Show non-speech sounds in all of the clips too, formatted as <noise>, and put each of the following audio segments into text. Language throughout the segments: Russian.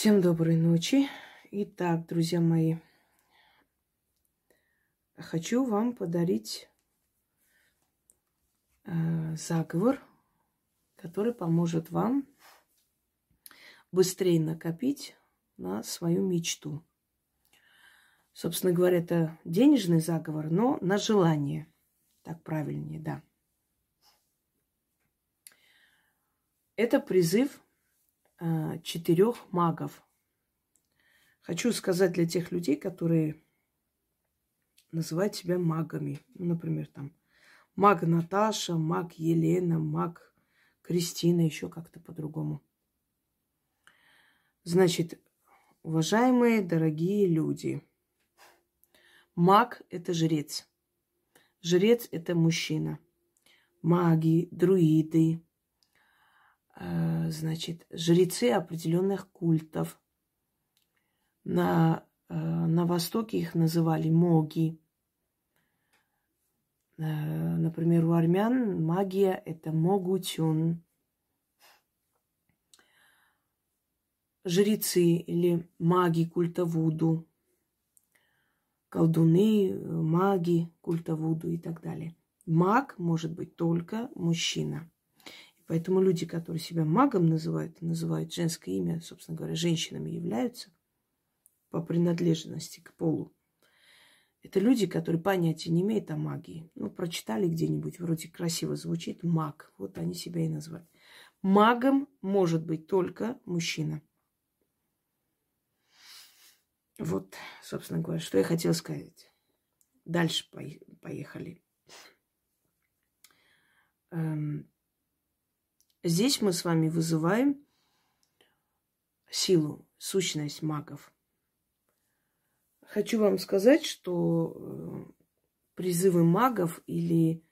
Всем доброй ночи. Итак, друзья мои, хочу вам подарить э, заговор, который поможет вам быстрее накопить на свою мечту. Собственно говоря, это денежный заговор, но на желание. Так правильнее, да. Это призыв четырех магов. Хочу сказать для тех людей, которые называют себя магами. Ну, например, там маг Наташа, маг Елена, маг Кристина, еще как-то по-другому. Значит, уважаемые, дорогие люди, маг – это жрец. Жрец – это мужчина. Маги, друиды, э, значит, жрецы определенных культов. На, э, на Востоке их называли моги. Э, например, у армян магия – это могутюн. Жрецы или маги культа Вуду, колдуны, маги культа Вуду и так далее. Маг может быть только мужчина. Поэтому люди, которые себя магом называют, называют женское имя, собственно говоря, женщинами являются по принадлежности к полу. Это люди, которые понятия не имеют о магии. Ну, прочитали где-нибудь, вроде красиво звучит, маг. Вот они себя и назвали. Магом может быть только мужчина. Вот, собственно говоря, что я хотела сказать. Дальше поехали. Эм, здесь мы с вами вызываем силу, сущность магов – Хочу вам сказать, что э, призывы магов или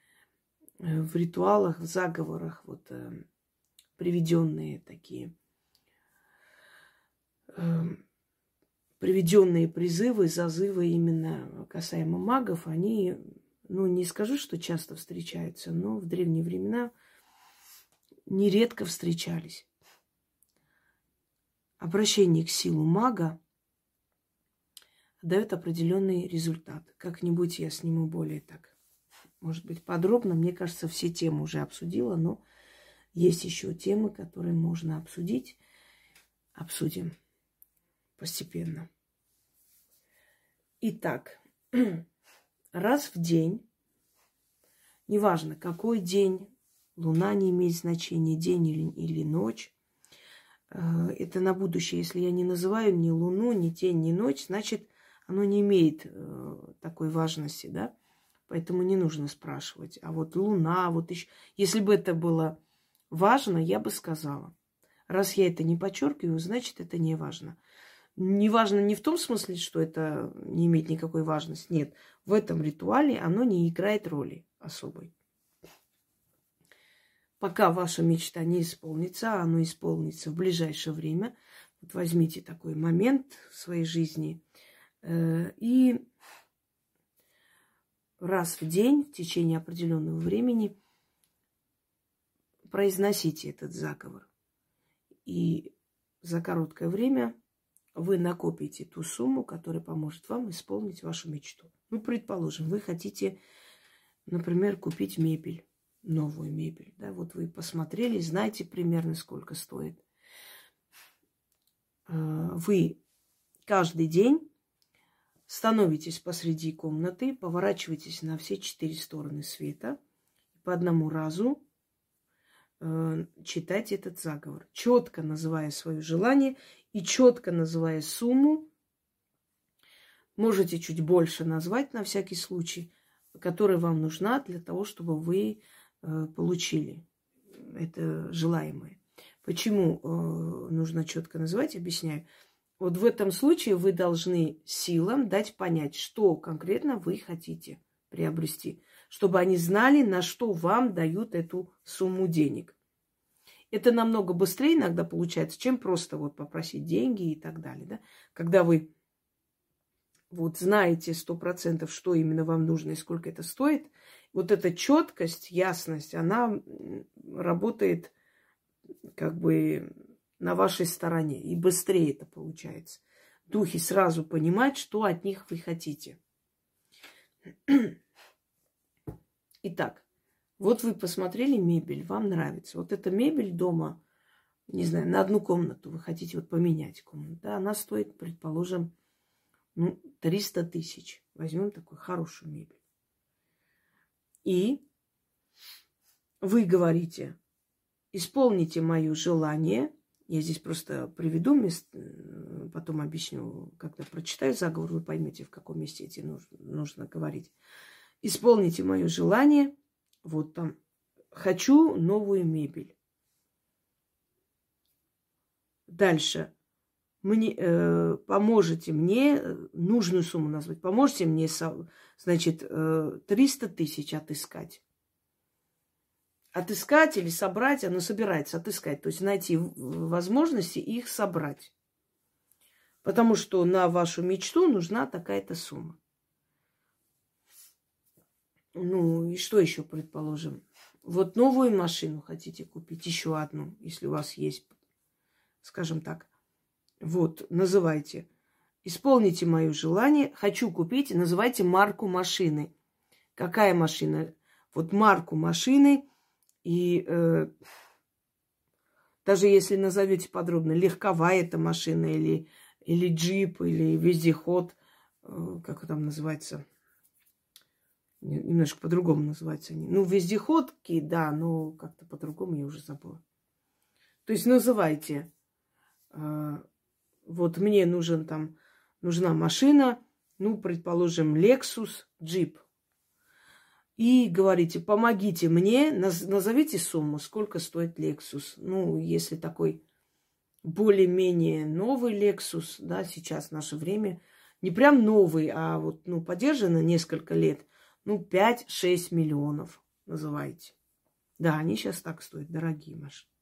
э, в ритуалах, в заговорах, вот э, приведенные такие, приведенные призывы, зазывы именно касаемо магов, они, ну, не скажу, что часто встречаются, но в древние времена нередко встречались. Обращение к силу мага – дает определенный результат. Как-нибудь я сниму более так, может быть, подробно. Мне кажется, все темы уже обсудила, но есть еще темы, которые можно обсудить. Обсудим постепенно. Итак, <clears throat> раз в день, неважно какой день, луна не имеет значения, день или, или ночь, э, это на будущее. Если я не называю ни луну, ни день, ни ночь, значит, оно не имеет э, такой важности, да, поэтому не нужно спрашивать. А вот Луна, вот еще, если бы это было важно, я бы сказала. Раз я это не подчеркиваю, значит, это не важно. Не важно не в том смысле, что это не имеет никакой важности. Нет, в этом ритуале оно не играет роли особой. Пока ваша мечта не исполнится, а оно исполнится в ближайшее время. Вот возьмите такой момент в своей жизни – Э, и раз в день в течение определенного времени произносите этот заговор. И за короткое время вы накопите ту сумму, которая поможет вам исполнить вашу мечту. Ну, предположим, вы хотите, например, купить мебель, новую мебель. Да, вот вы посмотрели, знаете примерно, сколько стоит. Э, вы каждый день становитесь посреди комнаты, поворачивайтесь на все четыре стороны света, по одному разу э, читайте этот заговор, четко называя свое желание и четко называя сумму. Можете чуть больше назвать на всякий случай, которая вам нужна для того, чтобы вы получили это желаемое. Почему э, нужно четко называть, объясняю. Вот в этом случае вы должны силам дать понять, что конкретно вы хотите приобрести, чтобы они знали, на что вам дают эту сумму денег. Это намного быстрее иногда получается, чем просто вот попросить деньги и так далее. Да? Когда вы вот знаете сто процентов, что именно вам нужно и сколько это стоит, вот эта четкость, ясность, она работает как бы на вашей стороне. И быстрее это получается. Духи сразу понимают, что от них вы хотите. Итак, вот вы посмотрели мебель, вам нравится. Вот эта мебель дома, не знаю, на одну комнату вы хотите вот поменять комнату. Да, она стоит, предположим, ну, 300 тысяч. Возьмем такую хорошую мебель. И вы говорите, исполните мое желание. Я здесь просто приведу мест, э, потом объясню, когда прочитаю заговор, вы поймете, в каком месте эти нужно, нужно говорить. Исполните мое желание. Вот там. Хочу новую мебель. Дальше. Мне, э, поможете мне э, нужную сумму назвать. Поможете мне, значит, э, 300 тысяч отыскать отыскать или собрать, оно собирается отыскать, то есть найти возможности их собрать. Потому что на вашу мечту нужна такая-то сумма. Ну и что еще, предположим? Вот новую машину хотите купить, еще одну, если у вас есть, скажем так. Вот, называйте. Исполните мое желание. Хочу купить, называйте марку машины. Какая машина? Вот марку машины – и э, даже если назовете подробно, легковая эта машина или, или джип, или вездеход, э, как там называется, немножко по-другому называются они. Ну, вездеходки, да, но как-то по-другому я уже забыла. То есть называйте, э, вот мне нужен там, нужна машина, ну, предположим, Lexus, джип – и говорите, помогите мне, назовите сумму, сколько стоит Lexus. Ну, если такой более-менее новый Lexus, да, сейчас в наше время, не прям новый, а вот, ну, подержанный несколько лет, ну, 5-6 миллионов называйте. Да, они сейчас так стоят, дорогие машины.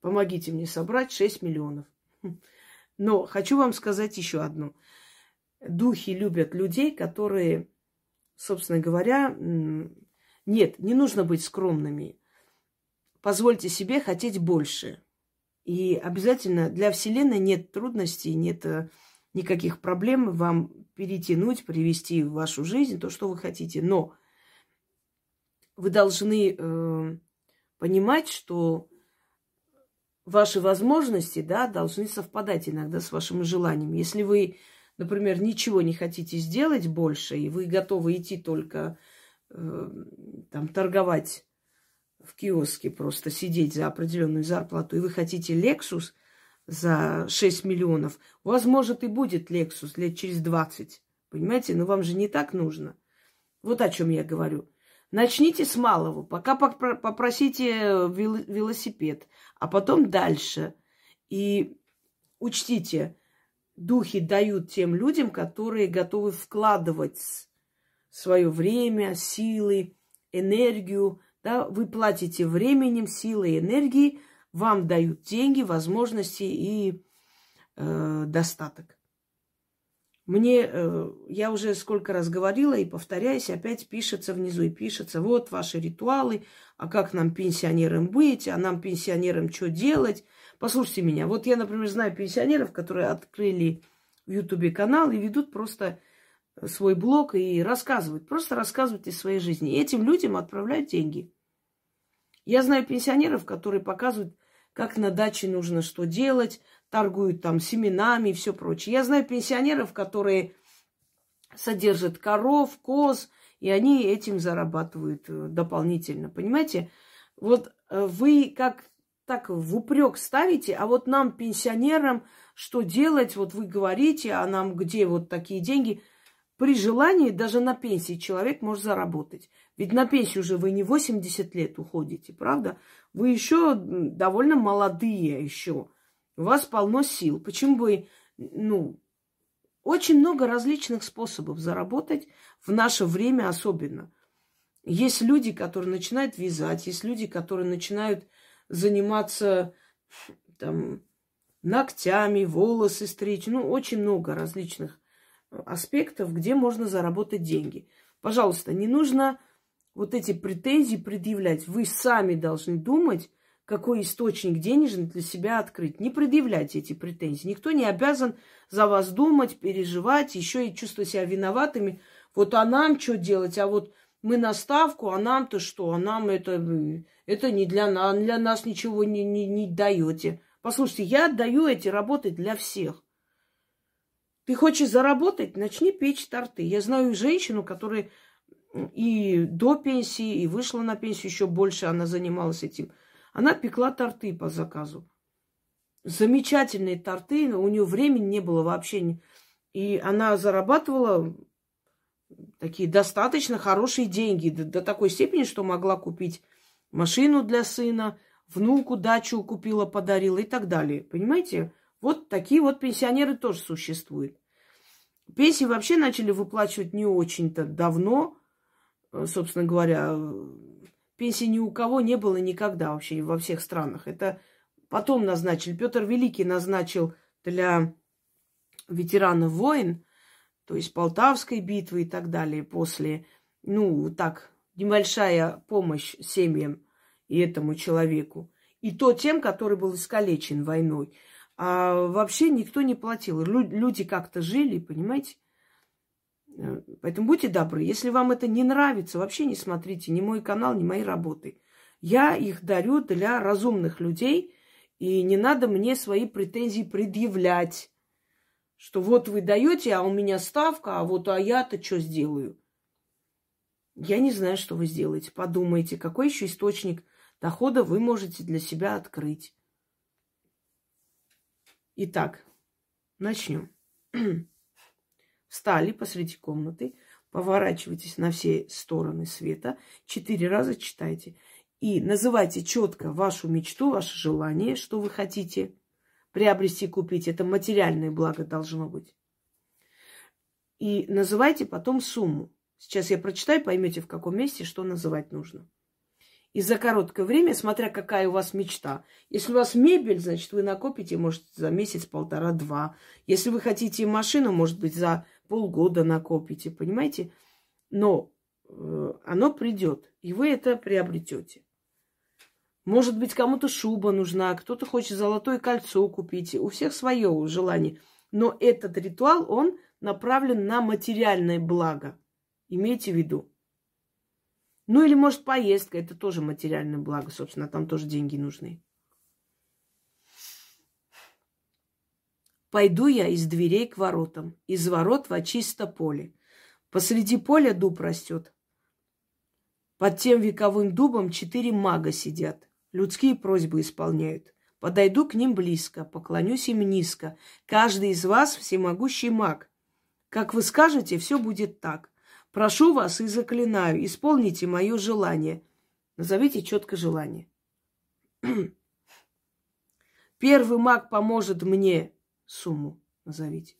Помогите мне собрать 6 миллионов. Но хочу вам сказать еще одно. Духи любят людей, которые собственно говоря, нет, не нужно быть скромными. Позвольте себе хотеть больше. И обязательно для Вселенной нет трудностей, нет э, никаких проблем вам перетянуть, привести в вашу жизнь то, что вы хотите. Но вы должны э, понимать, что ваши возможности да, должны совпадать иногда с вашими желаниями. Если вы например, ничего не хотите сделать больше, и вы готовы идти только э, там торговать в киоске, просто сидеть за определенную зарплату, и вы хотите Lexus за 6 миллионов, у вас, может, и будет Lexus лет через 20, понимаете? Но вам же не так нужно. Вот о чем я говорю. Начните с малого, пока попросите велосипед, а потом дальше. И учтите, духи дают тем людям, которые готовы вкладывать свое время, силы, энергию. Да? Вы платите временем, силой, энергией, вам дают деньги, возможности и э, достаток. Мне, э, я уже сколько раз говорила и повторяюсь, опять пишется внизу и пишется, вот ваши ритуалы, а как нам пенсионерам быть, а нам пенсионерам что делать. Послушайте меня, вот я, например, знаю пенсионеров, которые открыли в Ютубе канал и ведут просто свой блог и рассказывают, просто рассказывают из своей жизни. И этим людям отправляют деньги. Я знаю пенсионеров, которые показывают, как на даче нужно что делать, торгуют там семенами и все прочее. Я знаю пенсионеров, которые содержат коров, коз, и они этим зарабатывают э, дополнительно. Понимаете? Вот э, вы как так в упрек ставите, а вот нам, пенсионерам, что делать? Вот вы говорите, а нам где вот такие деньги? При желании даже на пенсии человек может заработать. Ведь на пенсию уже вы не 80 лет уходите, правда? Вы еще довольно молодые еще. У вас полно сил. Почему бы, ну, очень много различных способов заработать в наше время особенно. Есть люди, которые начинают вязать, есть люди, которые начинают заниматься там ногтями, волосы стричь. Ну, очень много различных аспектов, где можно заработать деньги. Пожалуйста, не нужно вот эти претензии предъявлять. Вы сами должны думать, какой источник денежный для себя открыть. Не предъявляйте эти претензии. Никто не обязан за вас думать, переживать, еще и чувствовать себя виноватыми. Вот а нам что делать? А вот мы на ставку, а нам-то что? А нам это, это не для нас, для нас ничего не, не, не даете. Послушайте, я отдаю эти работы для всех. Ты хочешь заработать, начни печь торты. Я знаю женщину, которая и до пенсии, и вышла на пенсию еще больше, она занималась этим. Она пекла торты по заказу. Замечательные торты, но у нее времени не было вообще. И она зарабатывала такие достаточно хорошие деньги до, до такой степени, что могла купить машину для сына, внуку дачу купила, подарила и так далее. Понимаете? Вот такие вот пенсионеры тоже существуют. Пенсии вообще начали выплачивать не очень-то давно, э, собственно говоря. Пенсии ни у кого не было никогда вообще во всех странах. Это потом назначили. Петр Великий назначил для ветеранов войн то есть Полтавской битвы и так далее, после, ну, так, небольшая помощь семьям и этому человеку. И то тем, который был искалечен войной. А вообще никто не платил. Люди как-то жили, понимаете? Э, поэтому будьте добры. Если вам это не нравится, вообще не смотрите ни мой канал, ни мои работы. Я их дарю для разумных людей, и не надо мне свои претензии предъявлять что вот вы даете, а у меня ставка, а вот а я-то что сделаю? Я не знаю, что вы сделаете. Подумайте, какой еще источник дохода вы можете для себя открыть. Итак, начнем. <clears throat> Встали посреди комнаты, поворачивайтесь на все стороны света, четыре раза читайте и называйте четко вашу мечту, ваше желание, что вы хотите – приобрести, купить. Это материальное благо должно быть. И называйте потом сумму. Сейчас я прочитаю, поймете, в каком месте что называть нужно. И за короткое время, смотря какая у вас мечта. Если у вас мебель, значит, вы накопите, может, за месяц, полтора, два. Если вы хотите машину, может быть, за полгода накопите, понимаете? Но э, оно придет, и вы это приобретете. Может быть, кому-то шуба нужна, кто-то хочет золотое кольцо купить. У всех свое желание. Но этот ритуал, он направлен на материальное благо. Имейте в виду. Ну или, может, поездка. Это тоже материальное благо, собственно. Там тоже деньги нужны. Пойду я из дверей к воротам, из ворот во чисто поле. Посреди поля дуб растет. Под тем вековым дубом четыре мага сидят людские просьбы исполняют. Подойду к ним близко, поклонюсь им низко. Каждый из вас всемогущий маг. Как вы скажете, все будет так. Прошу вас и заклинаю, исполните мое желание. Назовите четко желание. <clears throat> Первый маг поможет мне сумму, назовите,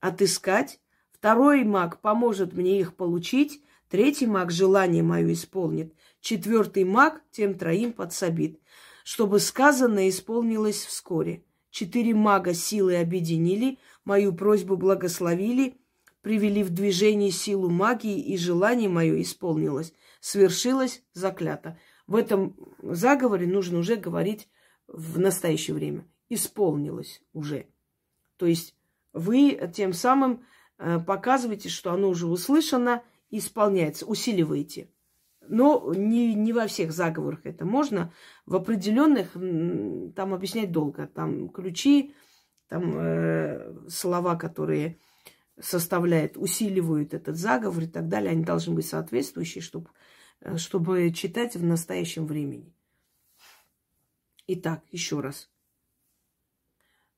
отыскать. Второй маг поможет мне их получить. Третий маг желание мое исполнит. Четвертый маг тем троим подсобит, чтобы сказанное исполнилось вскоре. Четыре мага силы объединили, мою просьбу благословили, привели в движение силу магии, и желание мое исполнилось. Свершилось заклято. В этом заговоре нужно уже говорить в настоящее время. Исполнилось уже. То есть вы тем самым э, показываете, что оно уже услышано, исполняется, усиливаете. Но не, не во всех заговорах это можно. В определенных там объяснять долго. Там ключи, там э, слова, которые составляют, усиливают этот заговор и так далее, они должны быть соответствующие, чтобы, э, чтобы читать в настоящем времени. Итак, еще раз.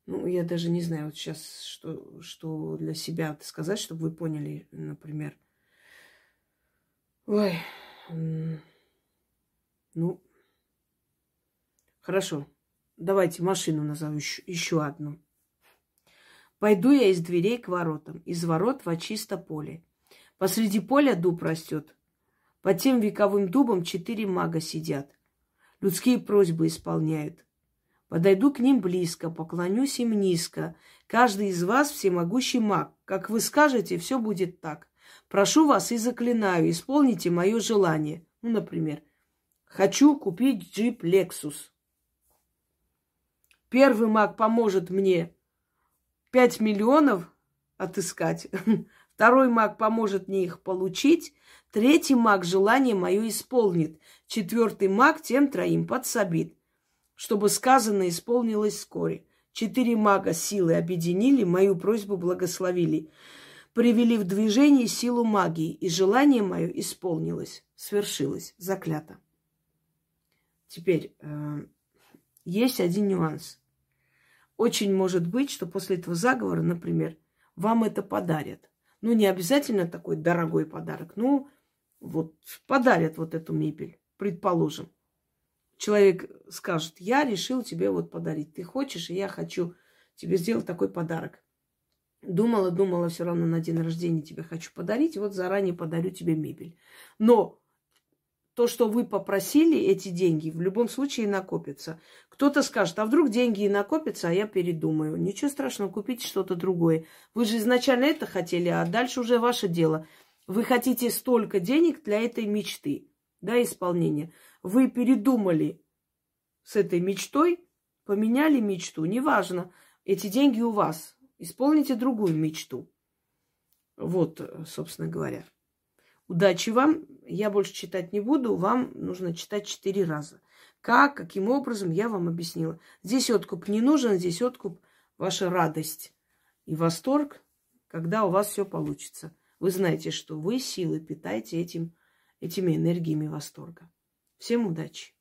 Ну, я даже не знаю вот сейчас, что, что для себя сказать, чтобы вы поняли, например. Ой, ну, хорошо. Давайте машину назову еще, еще одну. Пойду я из дверей к воротам, из ворот во чисто поле. Посреди поля дуб растет. Под тем вековым дубом четыре мага сидят. Людские просьбы исполняют. Подойду к ним близко, поклонюсь им низко. Каждый из вас всемогущий маг. Как вы скажете, все будет так. Прошу вас и заклинаю, исполните мое желание. Ну, например, хочу купить джип Lexus. Первый маг поможет мне 5 миллионов отыскать. <laughs> Второй маг поможет мне их получить. Третий маг желание мое исполнит. Четвертый маг тем троим подсобит, чтобы сказанное исполнилось вскоре. Четыре мага силы объединили, мою просьбу благословили. Привели в движение силу магии, и желание мое исполнилось, свершилось, заклято. Теперь э, есть один нюанс. Очень может быть, что после этого заговора, например, вам это подарят. Ну, не обязательно такой дорогой подарок. Ну, вот подарят вот эту мебель, предположим. Человек скажет, я решил тебе вот подарить. Ты хочешь, и я хочу тебе сделать такой подарок. Думала, думала, все равно на день рождения тебе хочу подарить, вот заранее подарю тебе мебель. Но то, что вы попросили, эти деньги, в любом случае накопятся. Кто-то скажет, а вдруг деньги и накопятся, а я передумаю. Ничего страшного, купите что-то другое. Вы же изначально это хотели, а дальше уже ваше дело. Вы хотите столько денег для этой мечты, да, исполнения. Вы передумали с этой мечтой, поменяли мечту, неважно, эти деньги у вас. Исполните другую мечту. Вот, собственно говоря. Удачи вам. Я больше читать не буду. Вам нужно читать четыре раза. Как, каким образом, я вам объяснила. Здесь откуп не нужен, здесь откуп ваша радость и восторг, когда у вас все получится. Вы знаете, что вы силы питаете этим, этими энергиями восторга. Всем удачи!